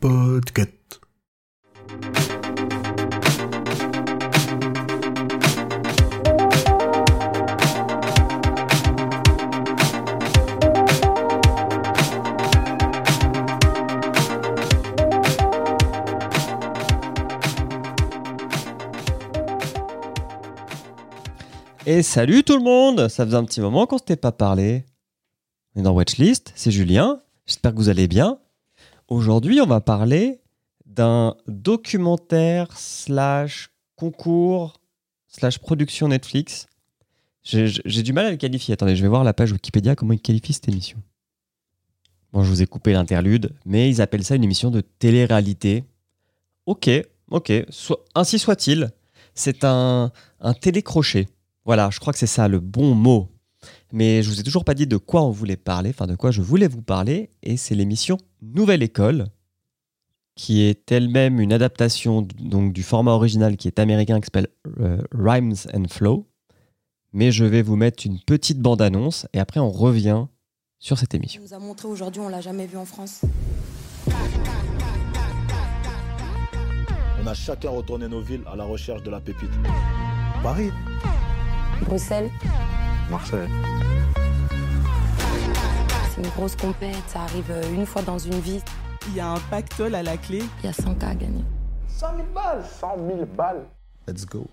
Podcast. Et salut tout le monde Ça faisait un petit moment qu'on s'était pas parlé. On dans Watchlist, c'est Julien, j'espère que vous allez bien. Aujourd'hui, on va parler d'un documentaire slash concours slash production Netflix. J'ai du mal à le qualifier. Attendez, je vais voir la page Wikipédia, comment ils qualifient cette émission. Bon, je vous ai coupé l'interlude, mais ils appellent ça une émission de télé-réalité. Ok, ok, ainsi soit-il. C'est un, un télécrochet. Voilà, je crois que c'est ça le bon mot. Mais je vous ai toujours pas dit de quoi on voulait parler, enfin de quoi je voulais vous parler, et c'est l'émission Nouvelle École, qui est elle-même une adaptation donc du format original qui est américain, qui s'appelle euh, Rhymes and Flow. Mais je vais vous mettre une petite bande-annonce, et après on revient sur cette émission. nous a montré aujourd'hui, on l'a jamais vu en France. On a chacun retourné nos villes à la recherche de la pépite. Paris. Bruxelles, Marseille. c'est une grosse compète, ça arrive euh, une fois dans une vie. Il y a un pactole à la clé. Il y a 100 cas à gagner. 100 000 balles 100 000 balles Let's go.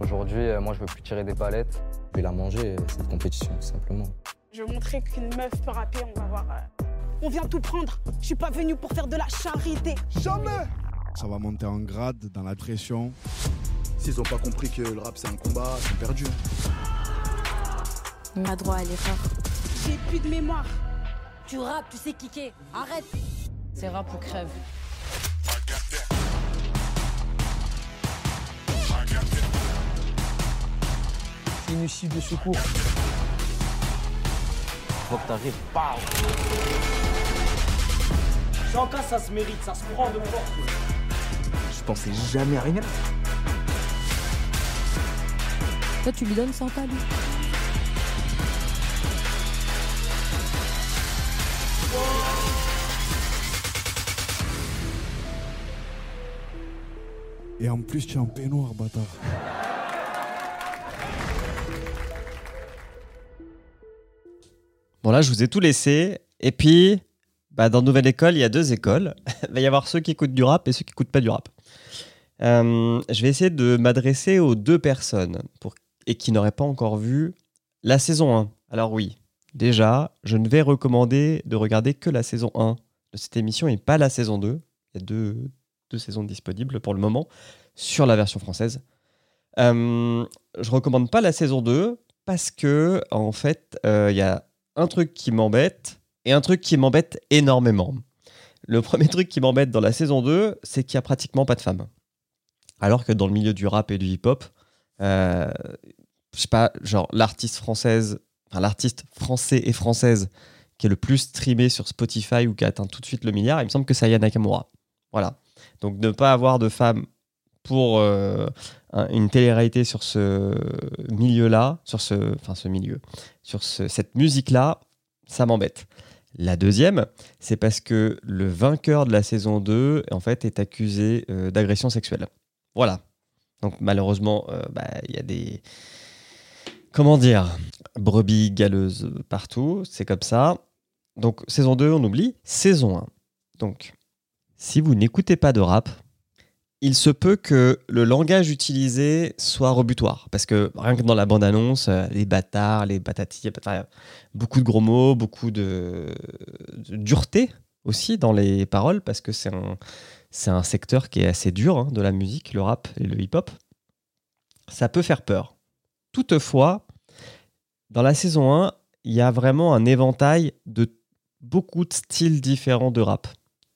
Aujourd'hui, euh, moi, je veux plus tirer des palettes. Je vais la manger, cette compétition, tout simplement. Je vais montrer qu'une meuf peut rapper, on va voir. euh. On vient tout prendre. Je suis pas venue pour faire de la charité. Ça va monter en grade dans la pression. S'ils ont pas compris que le rap c'est un combat, ils sont perdus. On a droit à l'erreur. J'ai plus de mémoire. Tu rappes, tu sais kicker. Arrête C'est rap ou crève. C'est une issue de secours. Faut que t'arrives. Sans cas, ça se mérite, ça se prend de force. Je pensais jamais arriver là. Toi, tu lui donnes 100 cas, lui Et en plus, tu es en peignoir, bâtard. Bon là, je vous ai tout laissé, et puis, bah, dans Nouvelle École, il y a deux écoles. il va y avoir ceux qui écoutent du rap et ceux qui écoutent pas du rap. Euh, je vais essayer de m'adresser aux deux personnes pour, et qui n'auraient pas encore vu la saison 1. Alors oui, déjà, je ne vais recommander de regarder que la saison 1 de cette émission et pas la saison 2. Il y a deux, deux saisons disponibles pour le moment sur la version française. Euh, je recommande pas la saison 2 parce que, en fait, euh, il y a un truc qui m'embête et un truc qui m'embête énormément. Le premier truc qui m'embête dans la saison 2, c'est qu'il y a pratiquement pas de femmes. Alors que dans le milieu du rap et du hip-hop, euh, je sais pas, genre l'artiste française, l'artiste français et française qui est le plus streamé sur Spotify ou qui atteint tout de suite le milliard, il me semble que c'est Aya Nakamura. Voilà. Donc ne pas avoir de femmes pour euh, un- une télé-réalité sur ce milieu-là, sur ce, enfin ce milieu, sur ce- cette musique-là, ça m'embête. La deuxième, c'est parce que le vainqueur de la saison 2, en fait, est accusé euh, d'agression sexuelle. Voilà. Donc malheureusement, euh, bah, il y a des... Comment dire? Brebis galeuses partout, c'est comme ça. Donc saison 2, on oublie. Saison 1. Donc, si vous n'écoutez pas de rap, il se peut que le langage utilisé soit rebutoire. Parce que rien que dans la bande-annonce, euh, les bâtards, les batatis, enfin, beaucoup de gros mots, beaucoup de, dureté aussi dans les paroles, parce que c'est un, c'est un secteur qui est assez dur hein, de la musique, le rap et le hip-hop. Ça peut faire peur. Toutefois, dans la saison 1, il y a vraiment un éventail de beaucoup de styles différents de rap.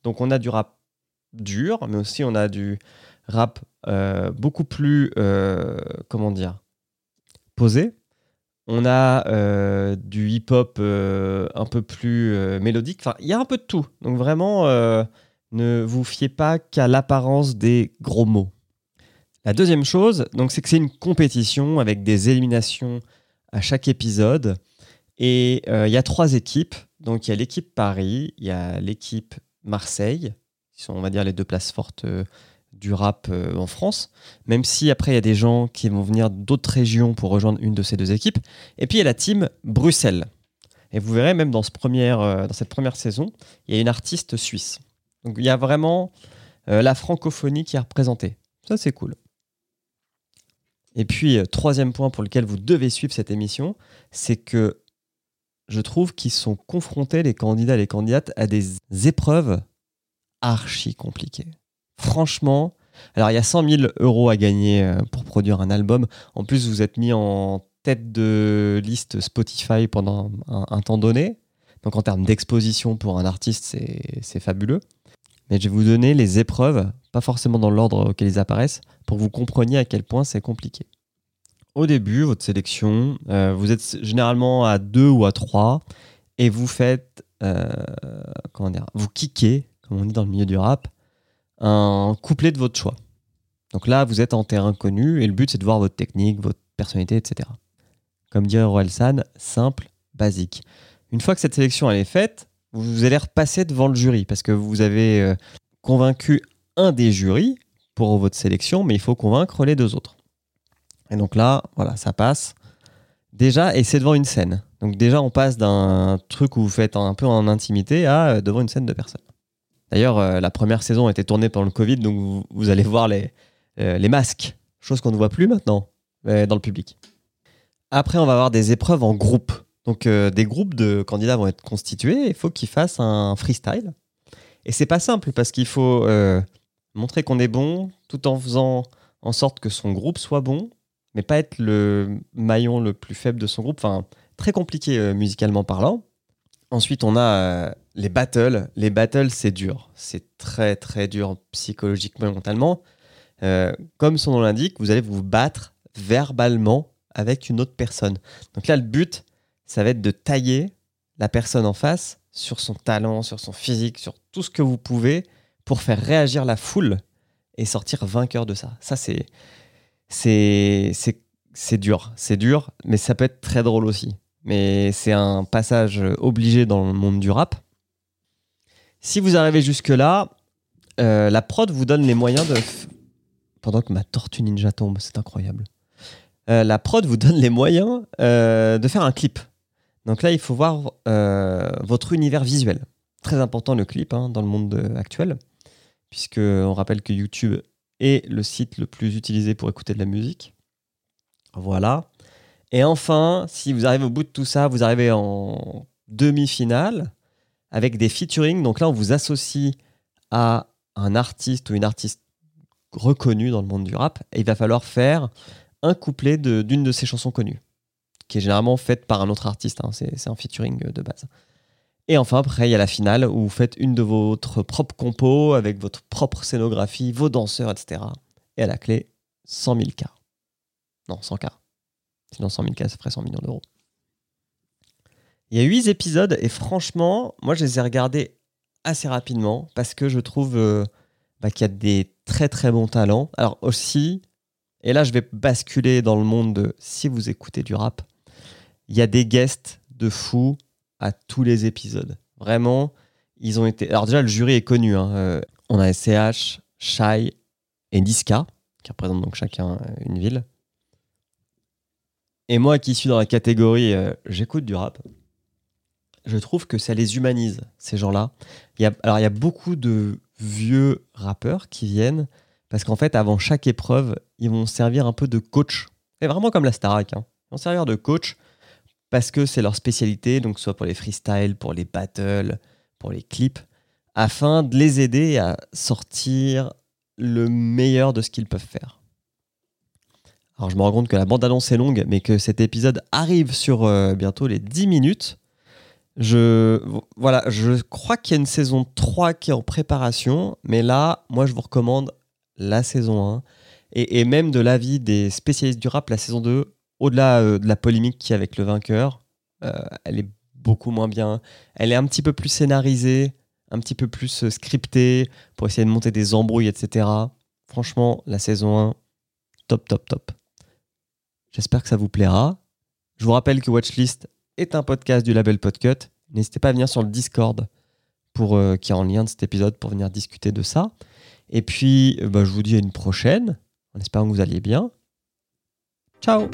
Donc on a du rap dur, mais aussi on a du rap euh, beaucoup plus, euh, comment dire, posé. On a euh, du hip-hop un peu plus mélodique. Enfin, il y a un peu de tout. Donc vraiment, ne vous fiez pas qu'à l'apparence des gros mots. La deuxième chose, donc, c'est que c'est une compétition avec des éliminations à chaque épisode. Et euh, il y a trois équipes. Donc il y a l'équipe Paris, il y a l'équipe Marseille, qui sont, on va dire, les deux places fortes euh, du rap euh, en France. Même si après, il y a des gens qui vont venir d'autres régions pour rejoindre une de ces deux équipes. Et puis il y a la team Bruxelles. Et vous verrez, même dans, ce première, dans cette première saison, il y a une artiste suisse. Donc il y a vraiment la francophonie qui est représentée. Ça, c'est cool. Et puis, euh, troisième point pour lequel vous devez suivre cette émission, c'est que je trouve qu'ils sont confrontés, les candidats et les candidates, à des épreuves archi compliquées. Franchement, alors il y a 100 000 euros à gagner euh, pour produire un album. En plus, vous êtes mis en tête de liste Spotify pendant un, un temps donné. Donc en termes d'exposition pour un artiste, c'est c'est fabuleux. Mais je vais vous donner les épreuves, pas forcément dans l'ordre auquel ils apparaissent, pour que vous compreniez à quel point c'est compliqué. Au début, votre sélection, euh, vous êtes généralement à deux ou à trois, et vous faites, euh, comment dire, vous kickez, comme on dit dans le milieu du rap, un couplet de votre choix. Donc là, vous êtes en terrain connu, et le but c'est de voir votre technique, votre personnalité, etc. Comme dirait Orelsan, simple, basique. Une fois que cette sélection elle est faite, vous allez repasser devant le jury parce que vous avez euh, convaincu un des jurys pour votre sélection, mais il faut convaincre les deux autres. Et donc là, voilà, ça passe. Déjà, et c'est devant une scène. Donc déjà, on passe d'un truc où vous faites un peu en intimité à euh, devant une scène de personnes. D'ailleurs, euh, la première saison a été tournée pendant le Covid, donc vous, allez voir les, euh, les masques, chose qu'on ne voit plus maintenant dans le public. Après, on va avoir des épreuves en groupe. Donc des groupes de candidats vont être constitués, il faut qu'ils fassent un freestyle. Et c'est pas simple parce qu'il faut montrer qu'on est bon tout en faisant en sorte que son groupe soit bon, mais pas être le maillon le plus faible de son groupe. Enfin, très compliqué euh, musicalement parlant. Ensuite, on a euh, les battles. Les battles, c'est dur. C'est très, très dur psychologiquement et mentalement. Euh, comme son nom l'indique, vous allez vous battre verbalement avec une autre personne. Donc là, le but, ça va être de tailler la personne en face sur son talent, sur son physique, sur tout ce que vous pouvez pour faire réagir la foule et sortir vainqueur de ça. Ça, c'est c'est dur, c'est dur, mais ça peut être très drôle aussi. Mais c'est un passage obligé dans le monde du rap. Si vous arrivez jusque là, euh, la prod vous donne les moyens de pendant que ma tortue ninja tombe, c'est incroyable. Euh, la prod vous donne les moyens euh, de faire un clip. Donc là, il faut voir votre univers visuel. Très important le clip hein, dans le monde actuel, puisque on rappelle que YouTube est le site le plus utilisé pour écouter de la musique. Voilà. Et enfin, si vous arrivez au bout de tout ça, vous arrivez en demi-finale avec des featuring. Donc là, on vous associe à un artiste ou une artiste reconnue dans le monde du rap. Et il va falloir faire un couplet d'une de, ses chansons connues, qui est généralement faite par un autre artiste. hein. C'est un featuring de base. Et enfin, après, il y a la finale où vous faites une de votre propre compo avec votre propre scénographie, vos danseurs, etc. Et à la clé, 100 000 K. Non, 100 K. Sinon, 100 000 K, ça ferait 100 millions d'euros. Il y a 8 épisodes et franchement, moi, je les ai regardés assez rapidement parce que je trouve euh, bah, qu'il y a des très très bons talents. Alors aussi, et là, je vais basculer dans le monde de si vous écoutez du rap, il y a des guests de fous à tous les épisodes. Vraiment, ils ont été. Alors, déjà, le jury est connu. hein. Euh, on a SCH, Shai et Niska, qui représentent donc chacun euh, une ville. Et moi qui suis dans la catégorie euh, j'écoute du rap, je trouve que ça les humanise, ces gens-là. Alors, il y a beaucoup de vieux rappeurs qui viennent parce qu'en fait, avant chaque épreuve, ils vont servir un peu de coach. C'est vraiment comme la Starac. Hein. Ils vont servir de coach parce que c'est leur spécialité, donc soit pour les freestyles, pour les battles, pour les clips, afin de les aider à sortir le meilleur de ce qu'ils peuvent faire. Alors je me rends compte que la bande-annonce est longue, mais que cet épisode arrive sur euh, bientôt les 10 minutes. Je, voilà, je crois qu'il y a une saison 3 qui est en préparation, mais là, moi je vous recommande la saison 1. Et, et même de l'avis des spécialistes du rap, la saison 2, au-delà euh, de la polémique qu'il y a avec le vainqueur, euh, elle est beaucoup moins bien. Elle est un petit peu plus scénarisée, un petit peu plus euh, scriptée pour essayer de monter des embrouilles, etc. Franchement, la saison 1, top, top, top. J'espère que ça vous plaira. Je vous rappelle que Watchlist est un podcast du label Podcut. N'hésitez pas à venir sur le Discord pour, qui est en lien de cet épisode pour venir discuter de ça. Et puis, bah, je vous dis à une prochaine, en espérant que vous alliez bien. Ciao